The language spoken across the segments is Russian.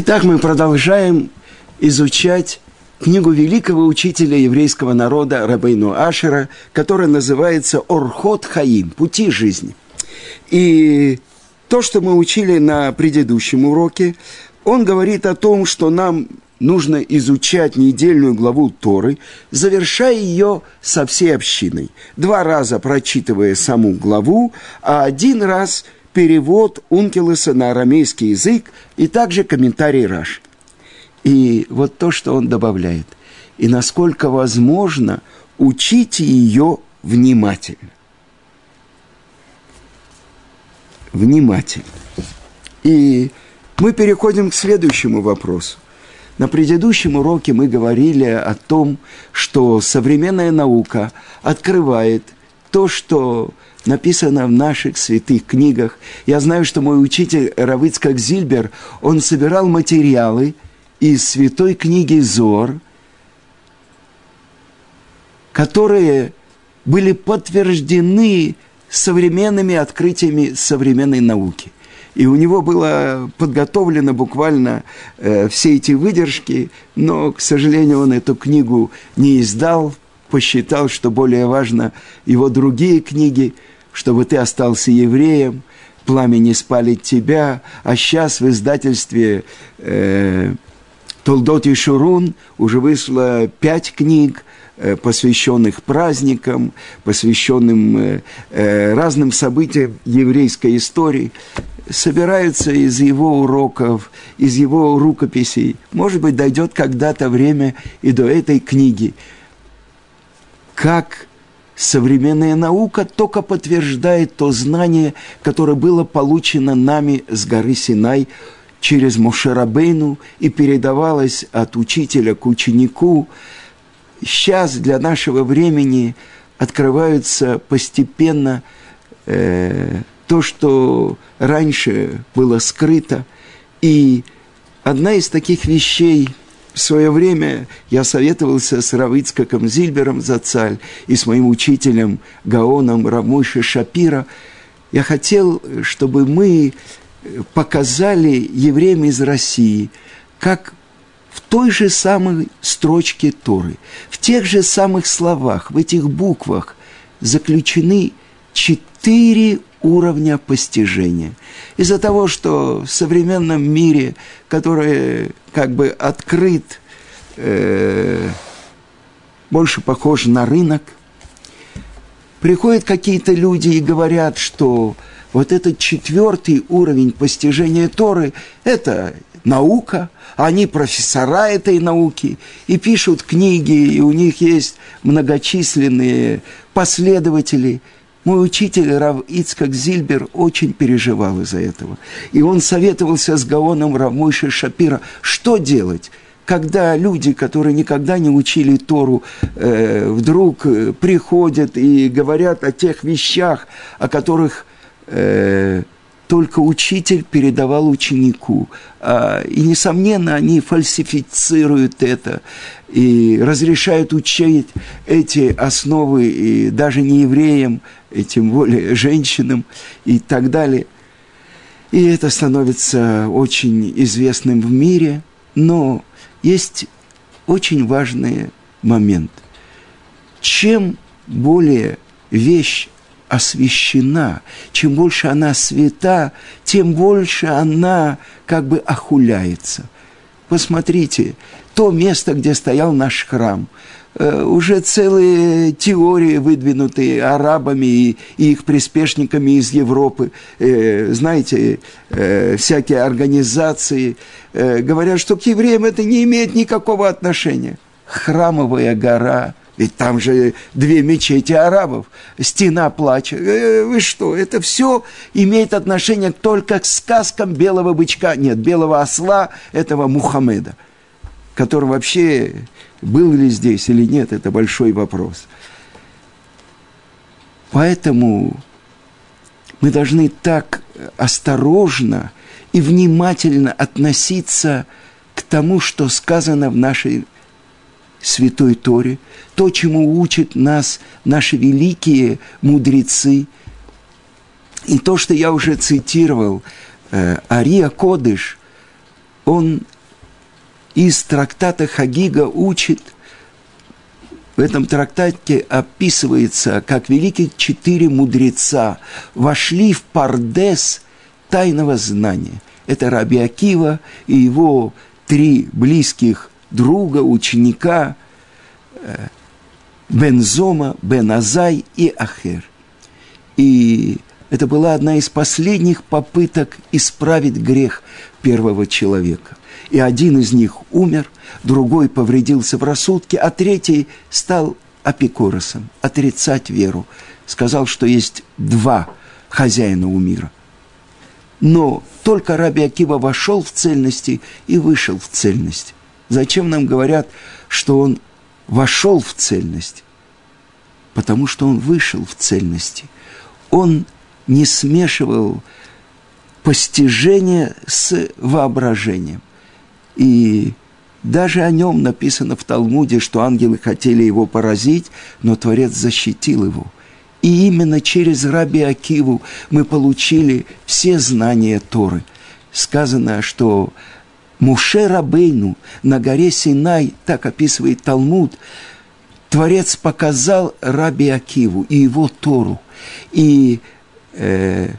Итак, мы продолжаем изучать книгу великого учителя еврейского народа Рабейну Ашера, которая называется «Орхот Хаим» – «Пути жизни». И то, что мы учили на предыдущем уроке, он говорит о том, что нам нужно изучать недельную главу Торы, завершая ее со всей общиной. Два раза прочитывая саму главу, а один раз – перевод Ункелеса на арамейский язык и также комментарий Раш. И вот то, что он добавляет. И насколько возможно, учите ее внимательно. Внимательно. И мы переходим к следующему вопросу. На предыдущем уроке мы говорили о том, что современная наука открывает то, что написано в наших святых книгах. Я знаю, что мой учитель Равыцкак Зильбер, он собирал материалы из святой книги Зор, которые были подтверждены современными открытиями современной науки. И у него было подготовлено буквально э, все эти выдержки, но, к сожалению, он эту книгу не издал, посчитал, что более важно его другие книги – чтобы ты остался евреем, пламя не спалит тебя, а сейчас в издательстве э, Толдот и Шурун уже вышло пять книг, э, посвященных праздникам, посвященным э, э, разным событиям еврейской истории, собираются из его уроков, из его рукописей. Может быть, дойдет когда-то время и до этой книги. Как современная наука только подтверждает то знание, которое было получено нами с горы Синай через Мошерабейну и передавалось от учителя к ученику. Сейчас для нашего времени открываются постепенно э, то, что раньше было скрыто. И одна из таких вещей – в свое время я советовался с Равицкаком Зильбером за цаль и с моим учителем Гаоном Рамойши Шапира. Я хотел, чтобы мы показали евреям из России, как в той же самой строчке Торы, в тех же самых словах, в этих буквах заключены четыре уровня постижения. Из-за того, что в современном мире, который как бы открыт, э, больше похож на рынок, приходят какие-то люди и говорят, что вот этот четвертый уровень постижения Торы – это наука, они профессора этой науки и пишут книги, и у них есть многочисленные последователи – мой учитель Рав Ицкак Зильбер очень переживал из-за этого. И он советовался с Гаоном Равмойши Шапира, что делать, когда люди, которые никогда не учили Тору, э, вдруг э, приходят и говорят о тех вещах, о которых э, только учитель передавал ученику. А, и, несомненно, они фальсифицируют это и разрешают учить эти основы и даже не евреям, и тем более женщинам и так далее. И это становится очень известным в мире, но есть очень важный момент. Чем более вещь освящена, чем больше она свята, тем больше она как бы охуляется. Посмотрите, то место, где стоял наш храм, э, уже целые теории выдвинутые арабами и, их приспешниками из Европы, э, знаете, э, всякие организации говорят, что к евреям это не имеет никакого отношения. Храмовая гора – ведь там же две мечети арабов, стена плача. Э, вы что, это все имеет отношение только к сказкам белого бычка, нет, белого осла этого Мухаммеда, который вообще был ли здесь или нет, это большой вопрос. Поэтому мы должны так осторожно и внимательно относиться к тому, что сказано в нашей Святой Торе, то, чему учат нас наши великие мудрецы. И то, что я уже цитировал, э, Ария Кодыш, он из трактата Хагига учит, в этом трактате описывается, как великие четыре мудреца вошли в пардес тайного знания. Это Раби Акива и его три близких друга, ученика э, Бензома, Беназай и Ахер. И это была одна из последних попыток исправить грех первого человека. И один из них умер, другой повредился в рассудке, а третий стал апикоросом, отрицать веру. Сказал, что есть два хозяина у мира. Но только Раби Акива вошел в цельности и вышел в цельность. Зачем нам говорят, что он вошел в цельность? Потому что он вышел в цельности. Он не смешивал постижение с воображением. И даже о нем написано в Талмуде, что ангелы хотели его поразить, но Творец защитил его. И именно через Раби Акиву мы получили все знания Торы. Сказано, что Муше Рабейну на горе Синай, так описывает Талмуд, Творец показал Раби Акиву и его Тору. И э,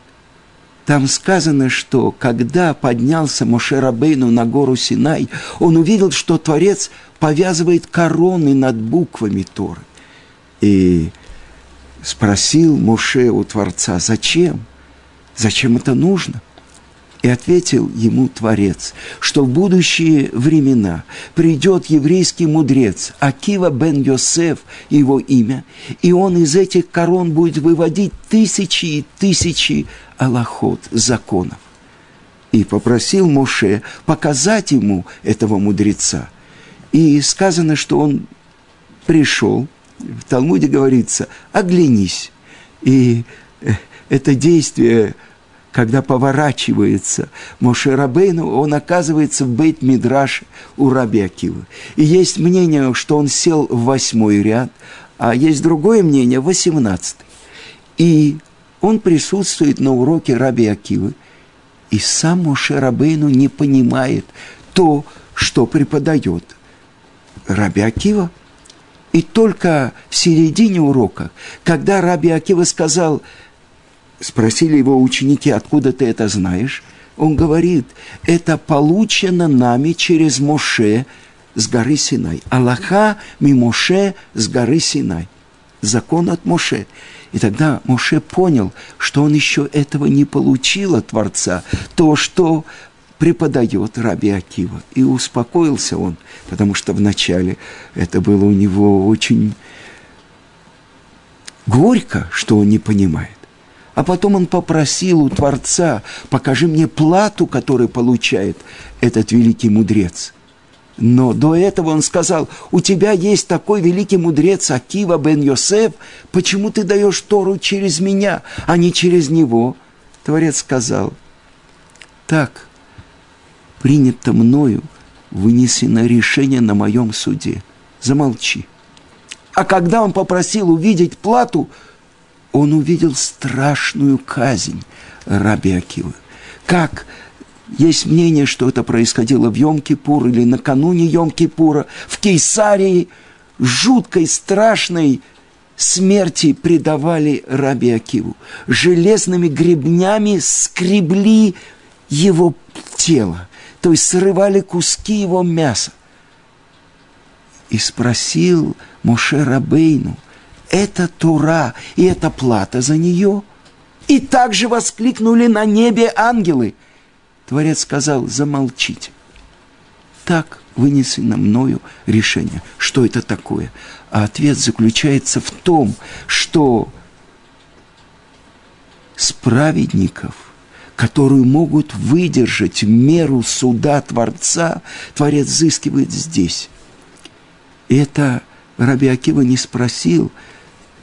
там сказано, что когда поднялся Моше Рабейну на гору Синай, он увидел, что Творец повязывает короны над буквами Торы. И спросил Моше у Творца, зачем? Зачем это нужно? И ответил ему Творец, что в будущие времена придет еврейский мудрец Акива бен Йосеф, его имя, и он из этих корон будет выводить тысячи и тысячи аллахот, законов. И попросил Моше показать ему этого мудреца. И сказано, что он пришел, в Талмуде говорится, оглянись. И э, это действие когда поворачивается Моше Рабейну, он оказывается в бейт Мидраш у Раби Акивы. И есть мнение, что он сел в восьмой ряд, а есть другое мнение, восемнадцатый. И он присутствует на уроке Раби Акивы, и сам Моше Рабейну не понимает то, что преподает Раби Акива. И только в середине урока, когда Раби Акива сказал – Спросили его ученики, откуда ты это знаешь? Он говорит, это получено нами через Моше с горы Синай. Аллаха ми Моше с горы Синай. Закон от Моше. И тогда Моше понял, что он еще этого не получил от Творца, то, что преподает Раби Акива. И успокоился он, потому что вначале это было у него очень горько, что он не понимает. А потом он попросил у Творца, покажи мне плату, которую получает этот великий мудрец. Но до этого он сказал, у тебя есть такой великий мудрец Акива бен Йосеф, почему ты даешь Тору через меня, а не через него? Творец сказал, так, принято мною, вынесено решение на моем суде. Замолчи. А когда он попросил увидеть плату, он увидел страшную казнь Раби Акивы. Как есть мнение, что это происходило в Йом-Кипур или накануне Йом-Кипура, в Кейсарии, жуткой, страшной смерти предавали Раби Акиву. Железными гребнями скребли его тело, то есть срывали куски его мяса. И спросил Моше Рабейну – это Тура, и это плата за нее. И также воскликнули на небе ангелы. Творец сказал, замолчите. Так вынесено мною решение. Что это такое? А ответ заключается в том, что с праведников, которые могут выдержать меру суда Творца, Творец взыскивает здесь. Это Раби Акива не спросил –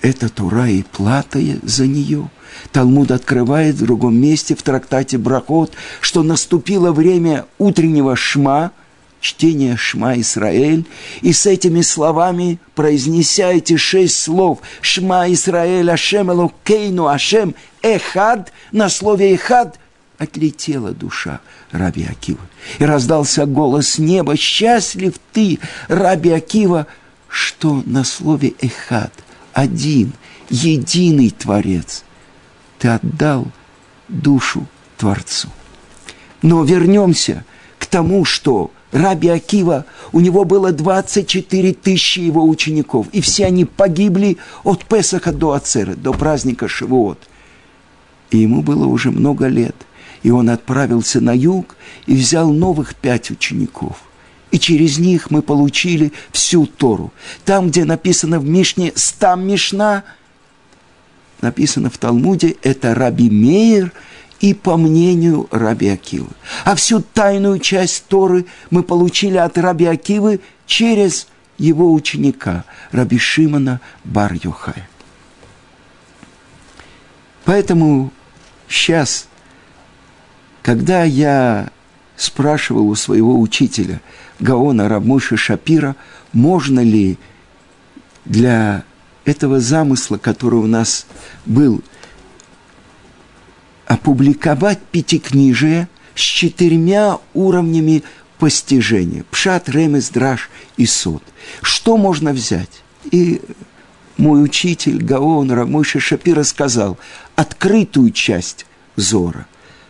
это Тура и плата за нее. Талмуд открывает в другом месте в трактате Брахот, что наступило время утреннего шма, чтения Шма Исраэль, и с этими словами, произнеся эти шесть слов «Шма Исраэль, Ашем Элокейну, Ашем Эхад», на слове «Эхад» отлетела душа Раби Акива. И раздался голос неба, «Счастлив ты, Раби Акива, что на слове «эхад» один, единый Творец. Ты отдал душу Творцу. Но вернемся к тому, что Раби Акива, у него было 24 тысячи его учеников, и все они погибли от Песаха до Ацера, до праздника Шивот. И ему было уже много лет, и он отправился на юг и взял новых пять учеников. И через них мы получили всю Тору. Там, где написано в Мишне «Стам Мишна», написано в Талмуде, это Раби Мейер – и по мнению Раби Акивы. А всю тайную часть Торы мы получили от Раби Акивы через его ученика, Раби Шимона бар -Йохая. Поэтому сейчас, когда я спрашивал у своего учителя Гаона Рамуши Шапира, можно ли для этого замысла, который у нас был – опубликовать пятикнижие с четырьмя уровнями постижения. Пшат, ремес, драж и суд. Что можно взять? И мой учитель Гаон Рамойша Шапира сказал открытую часть зора,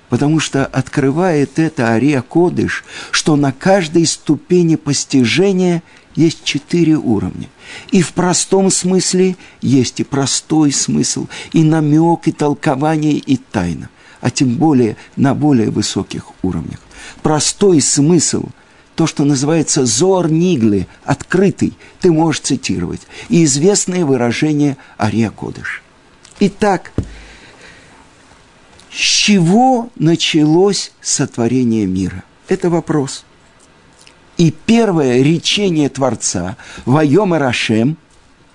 потому что открывает это Ария Кодыш, что на каждой ступени постижения есть четыре уровня. И в простом смысле есть и простой смысл, и намек, и толкование, и тайна. А тем более на более высоких уровнях. Простой смысл – то, что называется «зор нигли», открытый, ты можешь цитировать. И известное выражение Ария Кодыш. Итак, с чего началось сотворение мира? Это вопрос. И первое речение Творца «Вайомер Ашем»,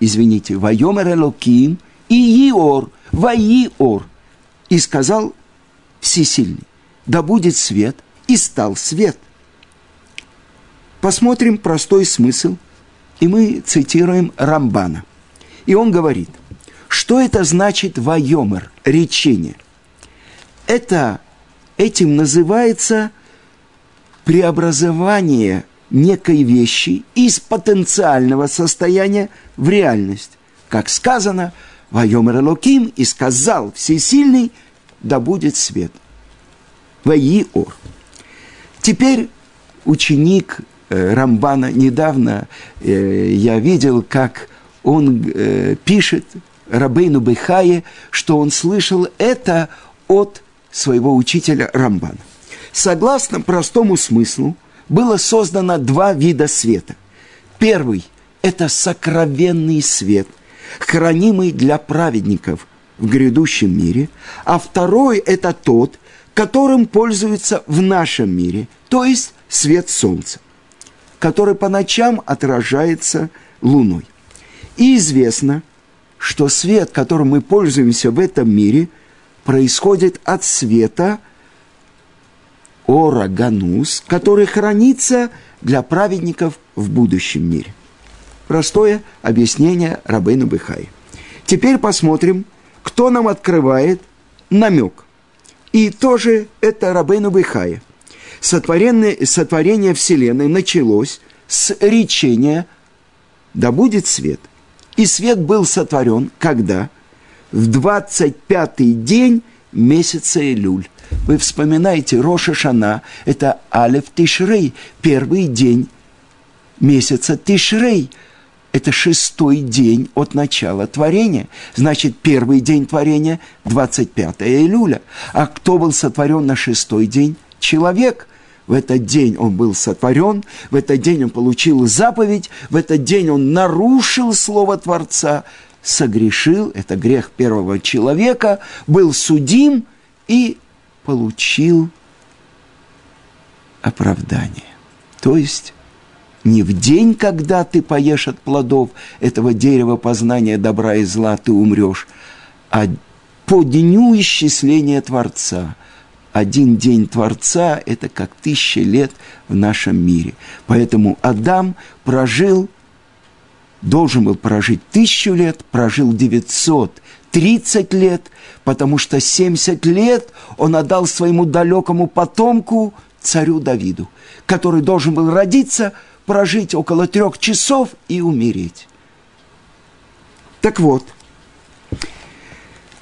извините, «Вайомер Элоким» и «Иор», «Ваиор», и сказал Всесильный, «Да будет свет», и стал свет. Посмотрим простой смысл, и мы цитируем Рамбана. И он говорит, что это значит «Вайомер», речение. Это, этим называется преобразование – некой вещи из потенциального состояния в реальность. Как сказано, «Вайомер Локим» и сказал Всесильный, да будет свет. Ваиор. Теперь ученик э, Рамбана, недавно э, я видел, как он э, пишет Рабейну Бехае, что он слышал это от своего учителя Рамбана. Согласно простому смыслу, было создано два вида света. Первый – это сокровенный свет, хранимый для праведников в грядущем мире, а второй – это тот, которым пользуются в нашем мире, то есть свет солнца, который по ночам отражается луной. И известно, что свет, которым мы пользуемся в этом мире, происходит от света – Ора Ганус, который хранится для праведников в будущем мире. Простое объяснение Рабейну Быхай. Теперь посмотрим, кто нам открывает намек. И тоже это Рабейну Быхая. Сотворение, сотворение Вселенной началось с речения «Да будет свет». И свет был сотворен когда? В 25-й день месяца Илюль. Вы вспоминаете, Роша Шана – это Алеф Тишрей, первый день месяца Тишрей. Это шестой день от начала творения. Значит, первый день творения – 25 июля. А кто был сотворен на шестой день? Человек – в этот день он был сотворен, в этот день он получил заповедь, в этот день он нарушил слово Творца, согрешил, это грех первого человека, был судим и получил оправдание. То есть не в день, когда ты поешь от плодов этого дерева познания добра и зла, ты умрешь, а по дню исчисления Творца. Один день Творца – это как тысяча лет в нашем мире. Поэтому Адам прожил, должен был прожить тысячу лет, прожил 900 30 лет, потому что 70 лет он отдал своему далекому потомку, царю Давиду, который должен был родиться, прожить около трех часов и умереть. Так вот,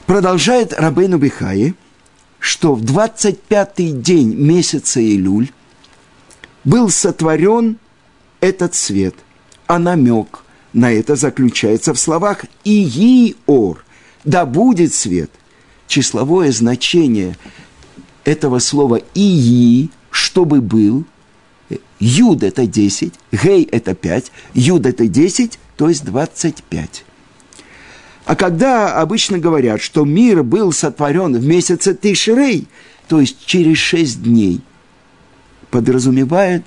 продолжает Рабейну Бихаи, что в 25-й день месяца Илюль был сотворен этот свет, а намек на это заключается в словах «Ии-ор», да будет свет. Числовое значение этого слова «ии», чтобы был, Юд – это 10, Гей – это 5, Юд – это 10, то есть 25. А когда обычно говорят, что мир был сотворен в месяце Тишрей, то есть через шесть дней, подразумевает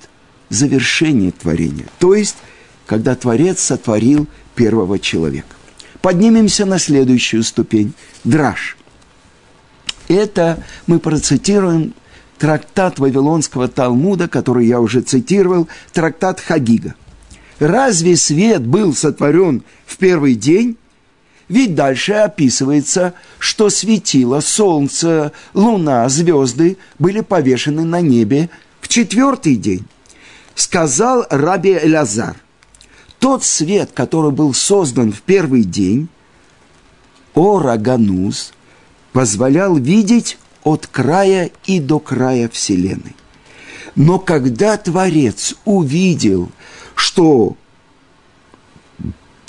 завершение творения, то есть когда Творец сотворил первого человека. Поднимемся на следующую ступень – драж. Это мы процитируем трактат Вавилонского Талмуда, который я уже цитировал, трактат Хагига. Разве свет был сотворен в первый день? Ведь дальше описывается, что светило, солнце, луна, звезды были повешены на небе в четвертый день. Сказал Раби Элязар, тот свет, который был создан в первый день, Ораганус, позволял видеть от края и до края Вселенной. Но когда Творец увидел, что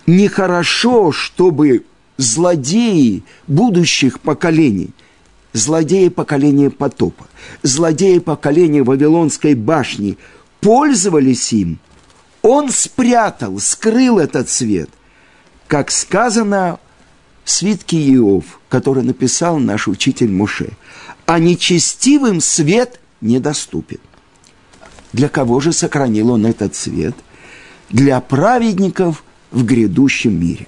нехорошо, чтобы злодеи будущих поколений, злодеи поколения потопа, злодеи поколения Вавилонской башни пользовались им – он спрятал, скрыл этот свет, как сказано в свитке Иов, который написал наш учитель Муше. А нечестивым свет недоступен. Для кого же сохранил он этот свет? Для праведников в грядущем мире.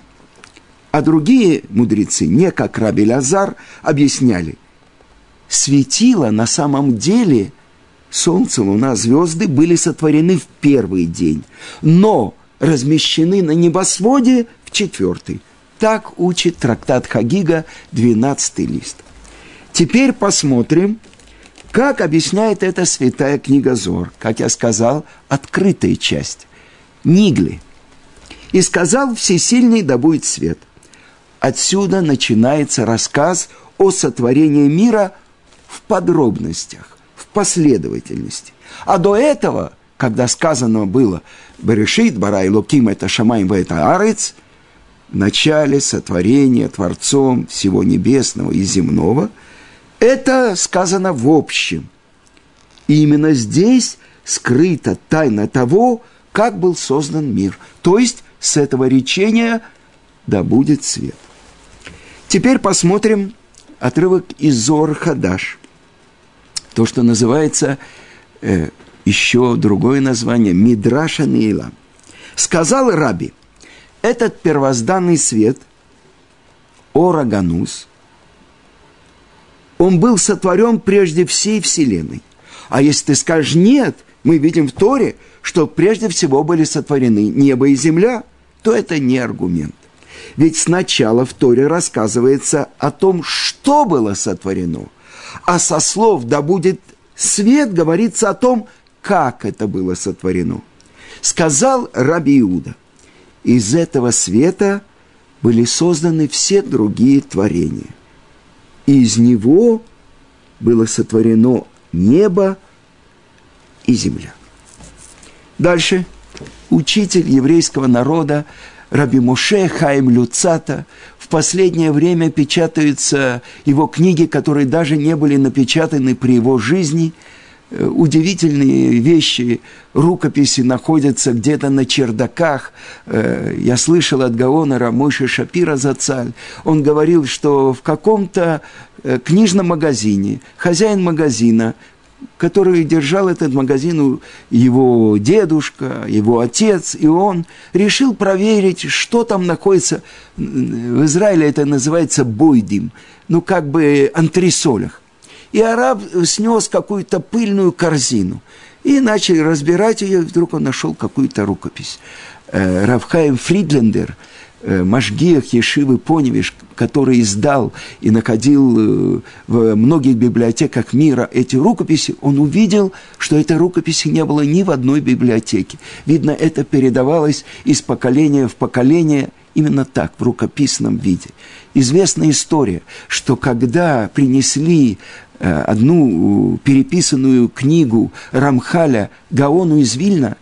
А другие мудрецы, не как Раби Лазар, объясняли, светило на самом деле Солнце, Луна, звезды были сотворены в первый день, но размещены на небосводе в четвертый. Так учит трактат Хагига, 12 лист. Теперь посмотрим, как объясняет эта святая книга Зор, как я сказал, открытая часть. Нигли. «И сказал Всесильный, да будет свет». Отсюда начинается рассказ о сотворении мира в подробностях последовательности. А до этого, когда сказано было «Берешит, барай луким, это шамаем, это арец», в начале сотворения Творцом всего небесного и земного, это сказано в общем. И именно здесь скрыта тайна того, как был создан мир. То есть с этого речения да будет свет. Теперь посмотрим отрывок из Зор Хадаш то, что называется э, еще другое название Мидраша Нейла. Сказал Раби, этот первозданный свет, Ораганус, он был сотворен прежде всей Вселенной. А если ты скажешь нет, мы видим в Торе, что прежде всего были сотворены небо и земля, то это не аргумент. Ведь сначала в Торе рассказывается о том, что было сотворено – а со слов «да будет свет» говорится о том, как это было сотворено. Сказал Раби Иуда, из этого света были созданы все другие творения. Из него было сотворено небо и земля. Дальше учитель еврейского народа Раби Муше Хаим Люцата в последнее время печатаются его книги, которые даже не были напечатаны при его жизни. Э, удивительные вещи, рукописи находятся где-то на чердаках. Э, я слышал от Гаонера Мойши Шапира Зацаль. Он говорил, что в каком-то э, книжном магазине хозяин магазина который держал этот магазин, его дедушка, его отец, и он решил проверить, что там находится. В Израиле это называется бойдим, ну как бы антресолях. И араб снес какую-то пыльную корзину и начал разбирать ее, и вдруг он нашел какую-то рукопись. Э, Равхаем Фридлендер э, Машгиах Ешивы Поневиш, который издал и находил э, в многих библиотеках мира эти рукописи, он увидел, что этой рукописи не было ни в одной библиотеке. Видно, это передавалось из поколения в поколение именно так, в рукописном виде. Известная история, что когда принесли э, одну переписанную книгу Рамхаля Гаону из Вильна,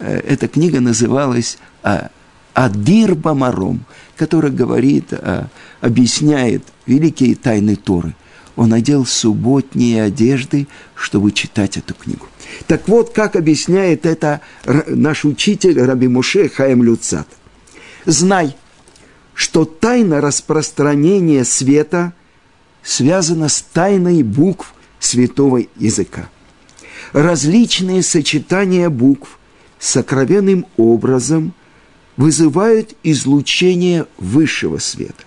эта книга называлась Адир Бамаром, который говорит, объясняет великие тайны Торы. Он одел субботние одежды, чтобы читать эту книгу. Так вот, как объясняет это наш учитель Раби Муше Хаем Люцат. Знай, что тайна распространения света связана с тайной букв святого языка. Различные сочетания букв сокровенным образом – вызывают излучение высшего света,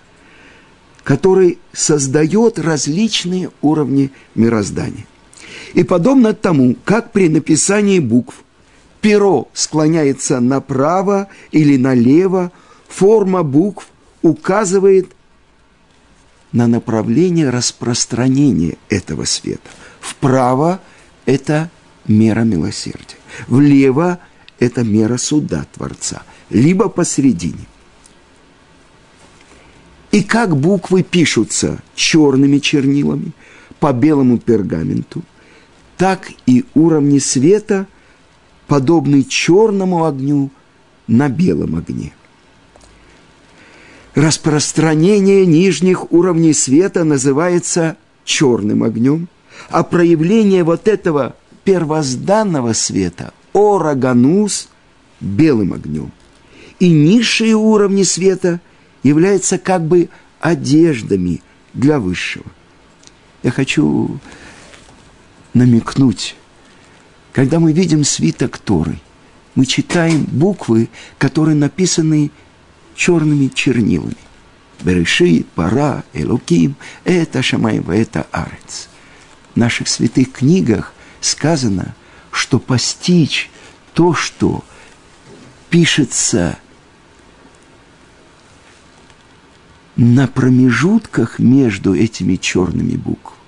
который создает различные уровни мироздания. И подобно тому, как при написании букв перо склоняется направо или налево, форма букв указывает на направление распространения этого света. Вправо – это мера милосердия, влево – это мера суда Творца – либо посередине. И как буквы пишутся черными чернилами по белому пергаменту, так и уровни света подобны черному огню на белом огне. Распространение нижних уровней света называется черным огнем, а проявление вот этого первозданного света, ораганус, белым огнем и низшие уровни света являются как бы одеждами для высшего. Я хочу намекнуть, когда мы видим свиток Торы, мы читаем буквы, которые написаны черными чернилами. Берешит, Пара, Элоким, это Шамаева, это Арец. В наших святых книгах сказано, что постичь то, что пишется на промежутках между этими черными буквами.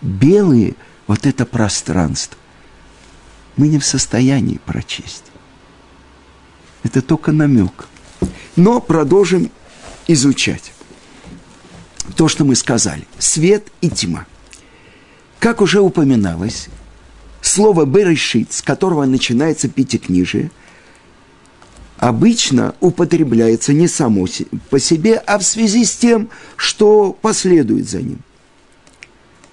Белые – вот это пространство. Мы не в состоянии прочесть. Это только намек. Но продолжим изучать то, что мы сказали. Свет и тьма. Как уже упоминалось, слово «берешит», с которого начинается пятикнижие – обычно употребляется не само по себе, а в связи с тем, что последует за ним.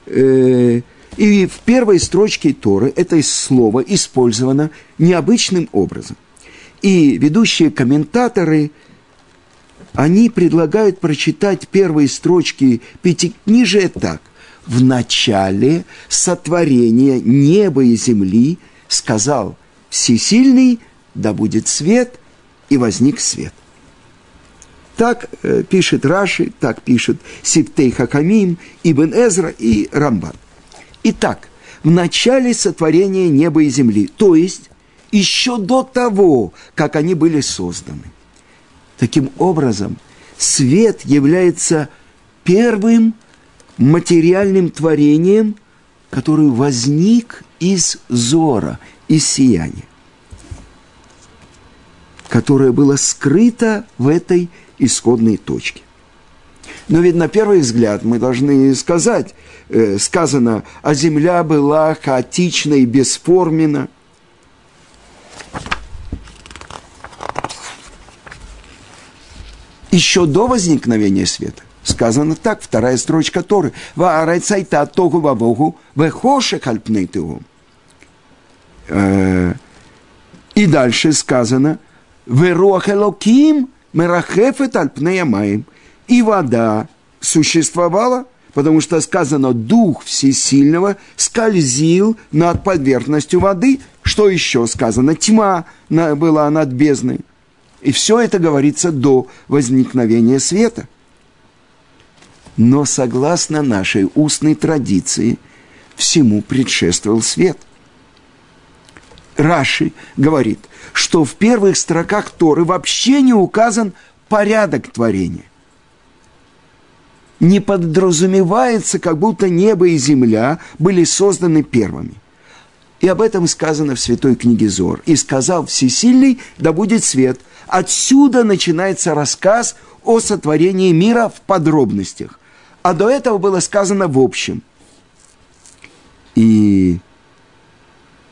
Э, и в первой строчке Торы это слово использовано необычным образом. И ведущие комментаторы, они предлагают прочитать первые строчки Пятикнижия так. «В начале сотворения неба и земли сказал Всесильный, да будет свет, и возник свет. Так э, пишет Раши, так пишет Сиптей Хакамим, Ибн Эзра и Рамбан. Итак, в начале сотворения неба и земли, то есть еще до того, как они были созданы. Таким образом, свет является первым материальным творением, который возник из зора, из сияния которое было скрыто в этой исходной точке. Но ведь на первый взгляд мы должны сказать, э, сказано, а земля была хаотична и бесформена. Еще до возникновения света. Сказано так, вторая строчка Торы. Ваарайцайта тогу вавогу вехоше хальпнейтыгу. Э, и дальше сказано – Веруах Элоким мерахефет альпнеямаем. И вода существовала, потому что сказано, Дух Всесильного скользил над поверхностью воды. Что еще сказано? Тьма была над бездной. И все это говорится до возникновения света. Но согласно нашей устной традиции, всему предшествовал свет. Раши говорит, что в первых строках Торы вообще не указан порядок творения. Не подразумевается, как будто небо и земля были созданы первыми. И об этом сказано в святой книге Зор. «И сказал Всесильный, да будет свет». Отсюда начинается рассказ о сотворении мира в подробностях. А до этого было сказано в общем. И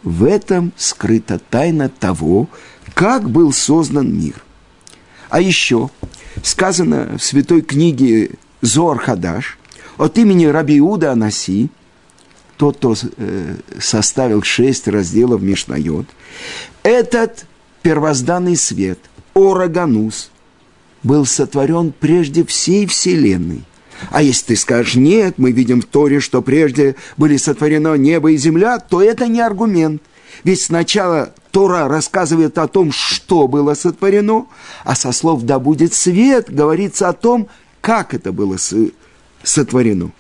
в этом скрыта тайна того, как был создан мир. А еще сказано в святой книге Зоар Хадаш от имени Раби Иуда Анаси, тот, кто э, составил шесть разделов Мишнайот, этот первозданный свет, Ороганус, был сотворен прежде всей Вселенной. А если ты скажешь, нет, мы видим в Торе, что прежде были сотворено небо и земля, то это не аргумент. Ведь сначала Тора рассказывает о том, что было сотворено, а со слов «да будет свет» говорится о том, как это было сотворено.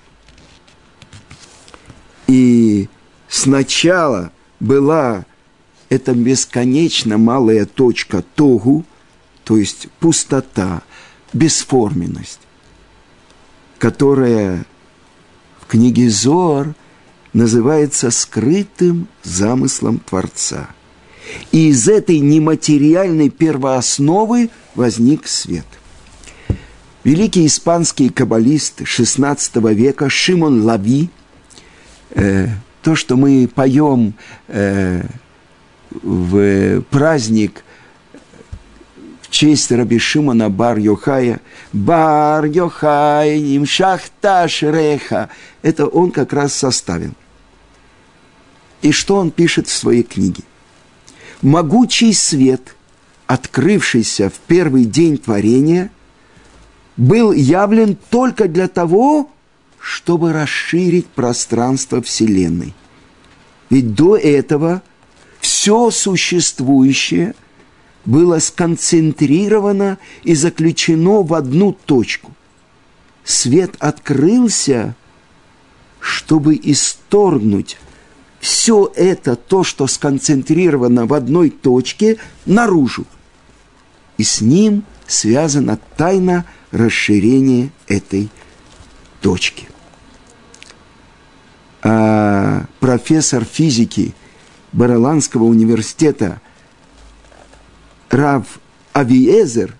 И сначала была эта бесконечно малая точка Тогу, то есть пустота, бесформенность, которая в книге Зор называется скрытым замыслом Творца. И из этой нематериальной первоосновы возник свет. Великий испанский каббалист XVI века Шимон Лави, э, то, что мы поем э, в праздник честь Раби Шимона Бар Йохая, Бар Йохай, им шахташ реха, это он как раз составил. И что он пишет в своей книге? Могучий свет, открывшийся в первый день творения, был явлен только для того, чтобы расширить пространство Вселенной. Ведь до этого все существующее было сконцентрировано и заключено в одну точку. Свет открылся, чтобы исторгнуть все это, то, что сконцентрировано в одной точке, наружу. И с ним связана тайна расширения этой точки. А профессор физики Бараланского университета Рав Авиезер,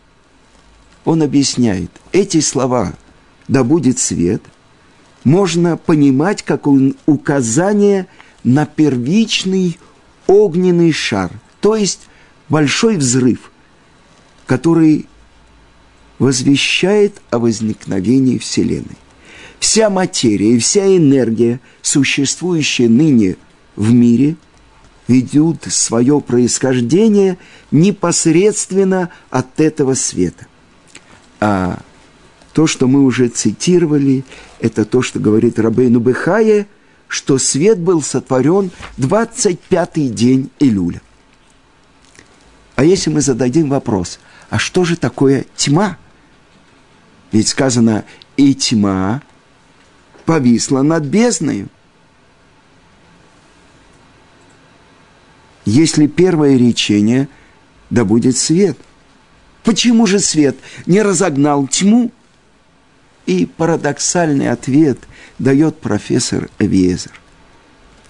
он объясняет, эти слова «да будет свет» можно понимать как указание – на первичный огненный шар, то есть большой взрыв, который возвещает о возникновении Вселенной. Вся материя и вся энергия, существующая ныне в мире, ведут свое происхождение непосредственно от этого света. А то, что мы уже цитировали, это то, что говорит Рабейну Бехая – что свет был сотворен 25-й день Илюля. А если мы зададим вопрос, а что же такое тьма? Ведь сказано, и тьма повисла над бездною. Если первое речение, да будет свет. Почему же свет не разогнал тьму? И парадоксальный ответ дает профессор Эвиезер.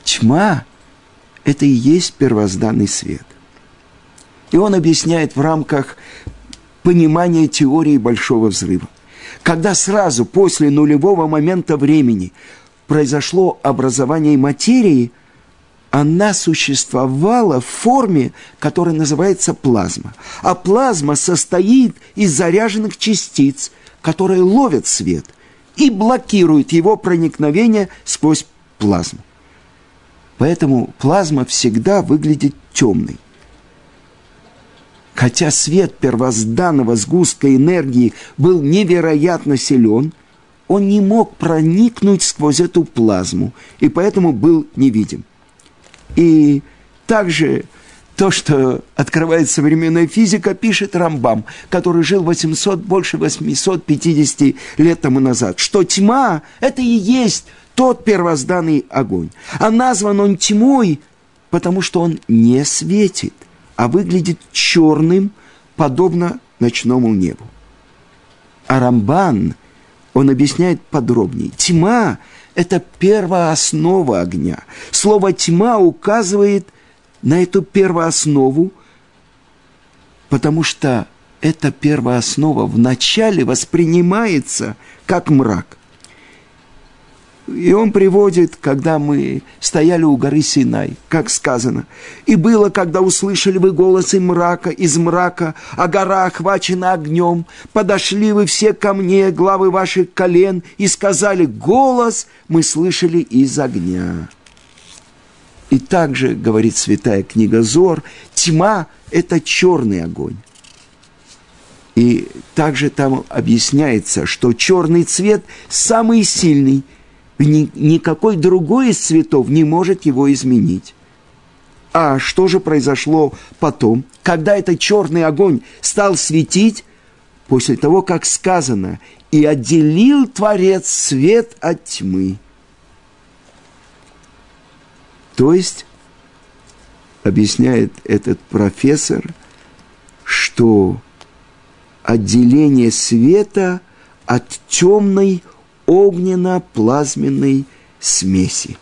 Тьма – это и есть первозданный свет. И он объясняет в рамках понимания теории Большого Взрыва. Когда сразу после нулевого момента времени произошло образование материи, она существовала в форме, которая называется плазма. А плазма состоит из заряженных частиц, которые ловят свет и блокируют его проникновение сквозь плазму. Поэтому плазма всегда выглядит темной. Хотя свет первозданного сгустка энергии был невероятно силен, он не мог проникнуть сквозь эту плазму, и поэтому был невидим. И также то, что открывает современная физика, пишет Рамбам, который жил 800, больше 850 лет тому назад, что тьма – это и есть тот первозданный огонь. А назван он тьмой, потому что он не светит, а выглядит черным, подобно ночному небу. А Рамбан, он объясняет подробнее. Тьма – это первооснова огня. Слово «тьма» указывает на эту первооснову, потому что эта первооснова вначале воспринимается как мрак. И он приводит, когда мы стояли у горы Синай, как сказано. «И было, когда услышали вы голосы мрака из мрака, а гора охвачена огнем, подошли вы все ко мне, главы ваших колен, и сказали, голос мы слышали из огня». И также, говорит святая книга Зор, тьма – это черный огонь. И также там объясняется, что черный цвет самый сильный, ни, никакой другой из цветов не может его изменить. А что же произошло потом, когда этот черный огонь стал светить, после того, как сказано, и отделил Творец свет от тьмы. То есть, объясняет этот профессор, что отделение света от темной огненно-плазменной смеси.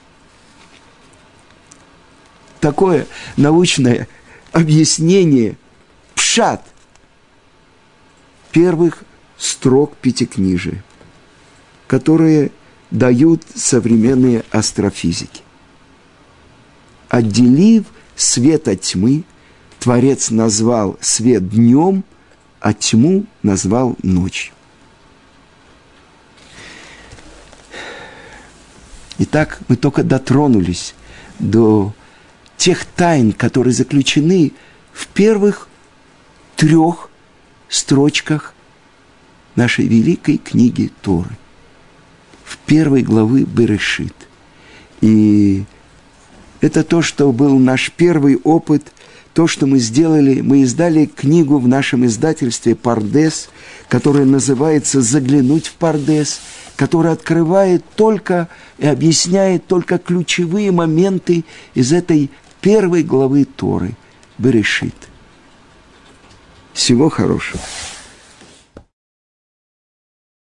Такое научное объяснение пшат первых строк пятикнижия, которые дают современные астрофизики. Отделив свет от тьмы, Творец назвал свет днем – а тьму назвал ночью. Итак, мы только дотронулись до тех тайн, которые заключены в первых трех строчках нашей великой книги Торы, в первой главы Берешит. И это то, что был наш первый опыт то, что мы сделали, мы издали книгу в нашем издательстве «Пардес», которая называется «Заглянуть в Пардес», которая открывает только и объясняет только ключевые моменты из этой первой главы Торы, Берешит. Всего хорошего.